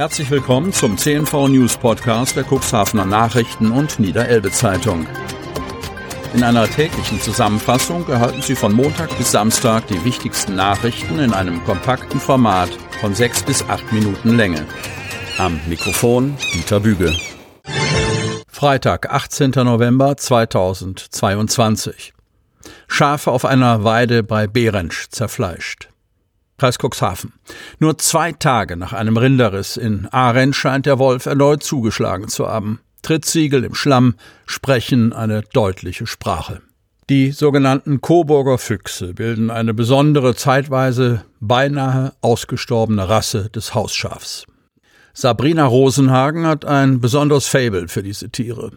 Herzlich willkommen zum CNV News Podcast der Cuxhavener Nachrichten und Niederelbe Zeitung. In einer täglichen Zusammenfassung erhalten Sie von Montag bis Samstag die wichtigsten Nachrichten in einem kompakten Format von sechs bis acht Minuten Länge. Am Mikrofon Dieter Büge. Freitag, 18. November 2022. Schafe auf einer Weide bei Behrensch zerfleischt. Kreis Cuxhaven. Nur zwei Tage nach einem Rinderriss in Arendt scheint der Wolf erneut zugeschlagen zu haben. Trittsiegel im Schlamm sprechen eine deutliche Sprache. Die sogenannten Coburger Füchse bilden eine besondere, zeitweise beinahe ausgestorbene Rasse des Hausschafs. Sabrina Rosenhagen hat ein besonderes Fable für diese Tiere.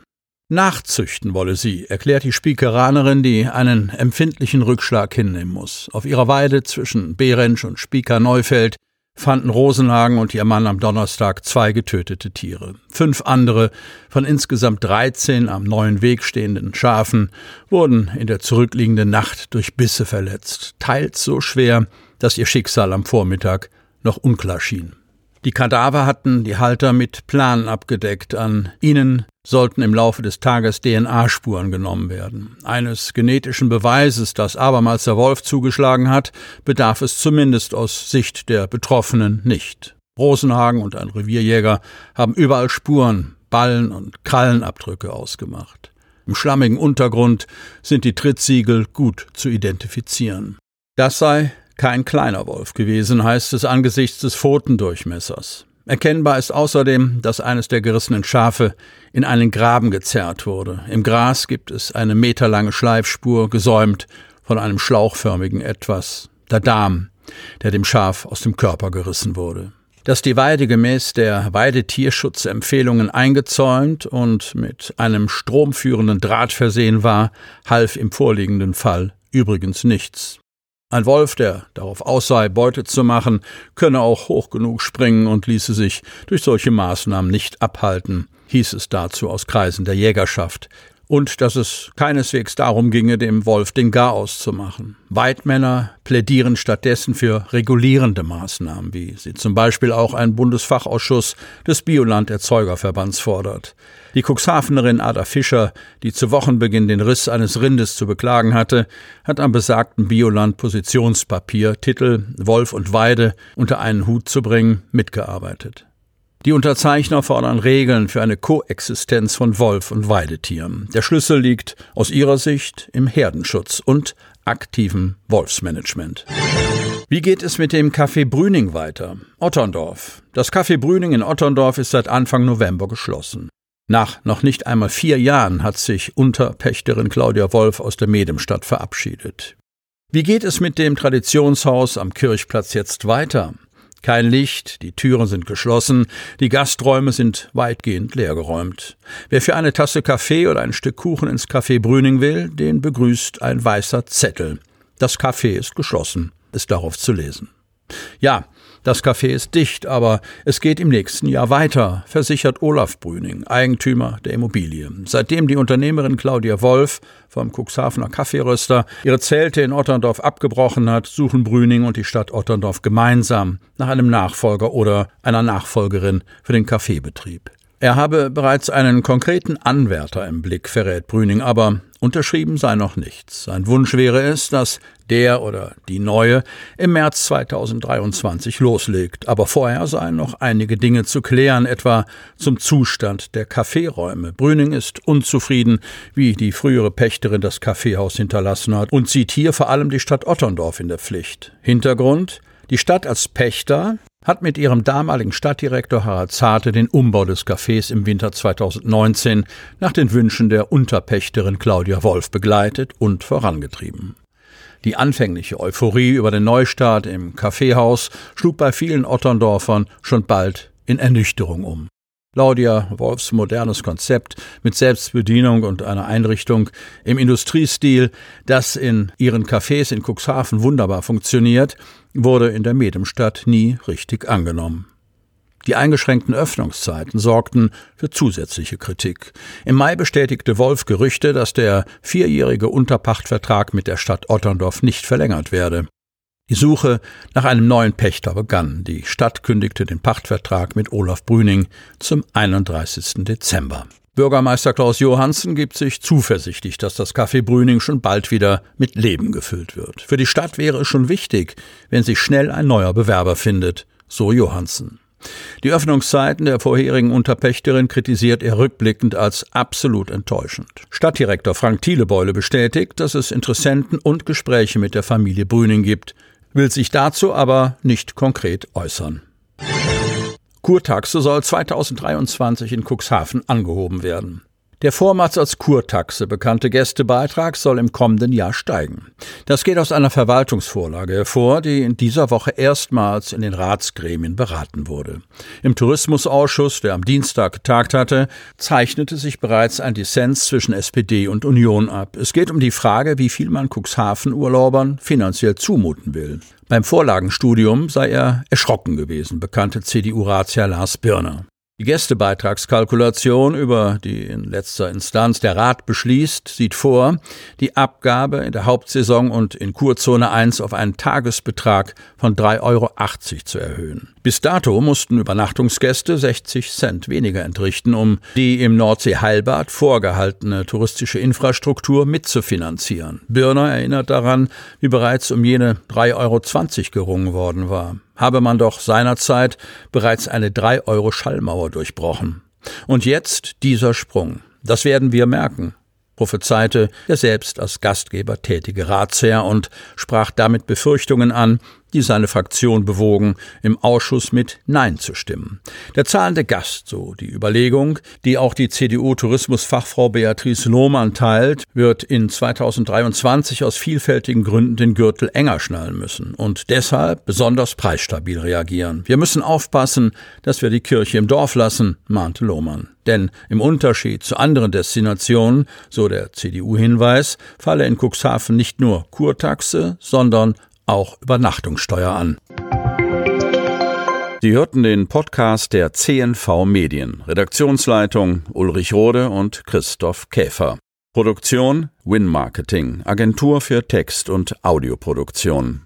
Nachzüchten wolle sie, erklärt die Spiekeranerin, die einen empfindlichen Rückschlag hinnehmen muss. Auf ihrer Weide zwischen Behrensch und Spieker Neufeld fanden Rosenhagen und ihr Mann am Donnerstag zwei getötete Tiere. Fünf andere von insgesamt 13 am neuen Weg stehenden Schafen wurden in der zurückliegenden Nacht durch Bisse verletzt, teils so schwer, dass ihr Schicksal am Vormittag noch unklar schien. Die Kadaver hatten die Halter mit Planen abgedeckt. An ihnen sollten im Laufe des Tages DNA-Spuren genommen werden. Eines genetischen Beweises, dass abermals der Wolf zugeschlagen hat, bedarf es zumindest aus Sicht der Betroffenen nicht. Rosenhagen und ein Revierjäger haben überall Spuren, Ballen und Krallenabdrücke ausgemacht. Im schlammigen Untergrund sind die Trittsiegel gut zu identifizieren. Das sei kein kleiner Wolf gewesen, heißt es angesichts des Pfotendurchmessers. Erkennbar ist außerdem, dass eines der gerissenen Schafe in einen Graben gezerrt wurde. Im Gras gibt es eine meterlange Schleifspur, gesäumt von einem schlauchförmigen Etwas, der Darm, der dem Schaf aus dem Körper gerissen wurde. Dass die Weide gemäß der Weidetierschutzempfehlungen eingezäunt und mit einem stromführenden Draht versehen war, half im vorliegenden Fall übrigens nichts. Ein Wolf, der darauf aus sei, Beute zu machen, könne auch hoch genug springen und ließe sich durch solche Maßnahmen nicht abhalten, hieß es dazu aus Kreisen der Jägerschaft, und dass es keineswegs darum ginge, dem Wolf den Garaus zu machen. Weidmänner plädieren stattdessen für regulierende Maßnahmen, wie sie zum Beispiel auch ein Bundesfachausschuss des Bioland-Erzeugerverbands fordert. Die Cuxhavenerin Ada Fischer, die zu Wochenbeginn den Riss eines Rindes zu beklagen hatte, hat am besagten Bioland-Positionspapier Titel Wolf und Weide unter einen Hut zu bringen mitgearbeitet. Die Unterzeichner fordern Regeln für eine Koexistenz von Wolf und Weidetieren. Der Schlüssel liegt aus ihrer Sicht im Herdenschutz und aktivem Wolfsmanagement. Wie geht es mit dem Café Brüning weiter? Otterndorf. Das Café Brüning in Otterndorf ist seit Anfang November geschlossen. Nach noch nicht einmal vier Jahren hat sich Unterpächterin Claudia Wolf aus der Medemstadt verabschiedet. Wie geht es mit dem Traditionshaus am Kirchplatz jetzt weiter? Kein Licht, die Türen sind geschlossen, die Gasträume sind weitgehend leergeräumt. Wer für eine Tasse Kaffee oder ein Stück Kuchen ins Café Brüning will, den begrüßt ein weißer Zettel. Das Café ist geschlossen, ist darauf zu lesen. Ja, das Café ist dicht, aber es geht im nächsten Jahr weiter, versichert Olaf Brüning, Eigentümer der Immobilie. Seitdem die Unternehmerin Claudia Wolf vom Cuxhavener Kaffeeröster ihre Zelte in Otterndorf abgebrochen hat, suchen Brüning und die Stadt Otterndorf gemeinsam nach einem Nachfolger oder einer Nachfolgerin für den Kaffeebetrieb. Er habe bereits einen konkreten Anwärter im Blick, verrät Brüning, aber unterschrieben sei noch nichts. Sein Wunsch wäre es, dass der oder die Neue im März 2023 loslegt. Aber vorher seien noch einige Dinge zu klären, etwa zum Zustand der Kaffeeräume. Brüning ist unzufrieden, wie die frühere Pächterin das Kaffeehaus hinterlassen hat und sieht hier vor allem die Stadt Otterndorf in der Pflicht. Hintergrund die Stadt als Pächter hat mit ihrem damaligen Stadtdirektor Harald Zarte den Umbau des Cafés im Winter 2019 nach den Wünschen der Unterpächterin Claudia Wolf begleitet und vorangetrieben. Die anfängliche Euphorie über den Neustart im Kaffeehaus schlug bei vielen Otterndorfern schon bald in Ernüchterung um. Claudia Wolfs modernes Konzept mit Selbstbedienung und einer Einrichtung im Industriestil, das in ihren Cafés in Cuxhaven wunderbar funktioniert, wurde in der Medemstadt nie richtig angenommen. Die eingeschränkten Öffnungszeiten sorgten für zusätzliche Kritik. Im Mai bestätigte Wolf Gerüchte, dass der vierjährige Unterpachtvertrag mit der Stadt Otterndorf nicht verlängert werde. Die Suche nach einem neuen Pächter begann. Die Stadt kündigte den Pachtvertrag mit Olaf Brüning zum 31. Dezember. Bürgermeister Klaus Johansen gibt sich zuversichtlich, dass das Café Brüning schon bald wieder mit Leben gefüllt wird. Für die Stadt wäre es schon wichtig, wenn sich schnell ein neuer Bewerber findet, so Johansen. Die Öffnungszeiten der vorherigen Unterpächterin kritisiert er rückblickend als absolut enttäuschend. Stadtdirektor Frank Thielebeule bestätigt, dass es Interessenten und Gespräche mit der Familie Brüning gibt, will sich dazu aber nicht konkret äußern. Kurtaxe soll 2023 in Cuxhaven angehoben werden. Der vormals als Kurtaxe bekannte Gästebeitrag soll im kommenden Jahr steigen. Das geht aus einer Verwaltungsvorlage hervor, die in dieser Woche erstmals in den Ratsgremien beraten wurde. Im Tourismusausschuss, der am Dienstag getagt hatte, zeichnete sich bereits ein Dissens zwischen SPD und Union ab. Es geht um die Frage, wie viel man Cuxhaven-Urlaubern finanziell zumuten will. Beim Vorlagenstudium sei er erschrocken gewesen, bekannte CDU-Ratsherr Lars Birner. Die Gästebeitragskalkulation, über die in letzter Instanz der Rat beschließt, sieht vor, die Abgabe in der Hauptsaison und in Kurzone 1 auf einen Tagesbetrag von 3,80 Euro zu erhöhen. Bis dato mussten Übernachtungsgäste 60 Cent weniger entrichten, um die im Nordsee-Heilbad vorgehaltene touristische Infrastruktur mitzufinanzieren. Birner erinnert daran, wie bereits um jene 3,20 Euro gerungen worden war habe man doch seinerzeit bereits eine 3 Euro Schallmauer durchbrochen. Und jetzt dieser Sprung. Das werden wir merken, prophezeite der selbst als Gastgeber tätige Ratsherr und sprach damit Befürchtungen an, die seine Fraktion bewogen, im Ausschuss mit Nein zu stimmen. Der zahlende Gast, so die Überlegung, die auch die CDU-Tourismusfachfrau Beatrice Lohmann teilt, wird in 2023 aus vielfältigen Gründen den Gürtel enger schnallen müssen und deshalb besonders preisstabil reagieren. Wir müssen aufpassen, dass wir die Kirche im Dorf lassen, mahnte Lohmann. Denn im Unterschied zu anderen Destinationen, so der CDU-Hinweis, falle in Cuxhaven nicht nur Kurtaxe, sondern auch Übernachtungssteuer an. Sie hörten den Podcast der CNV Medien. Redaktionsleitung Ulrich Rode und Christoph Käfer. Produktion Win Marketing, Agentur für Text- und Audioproduktion.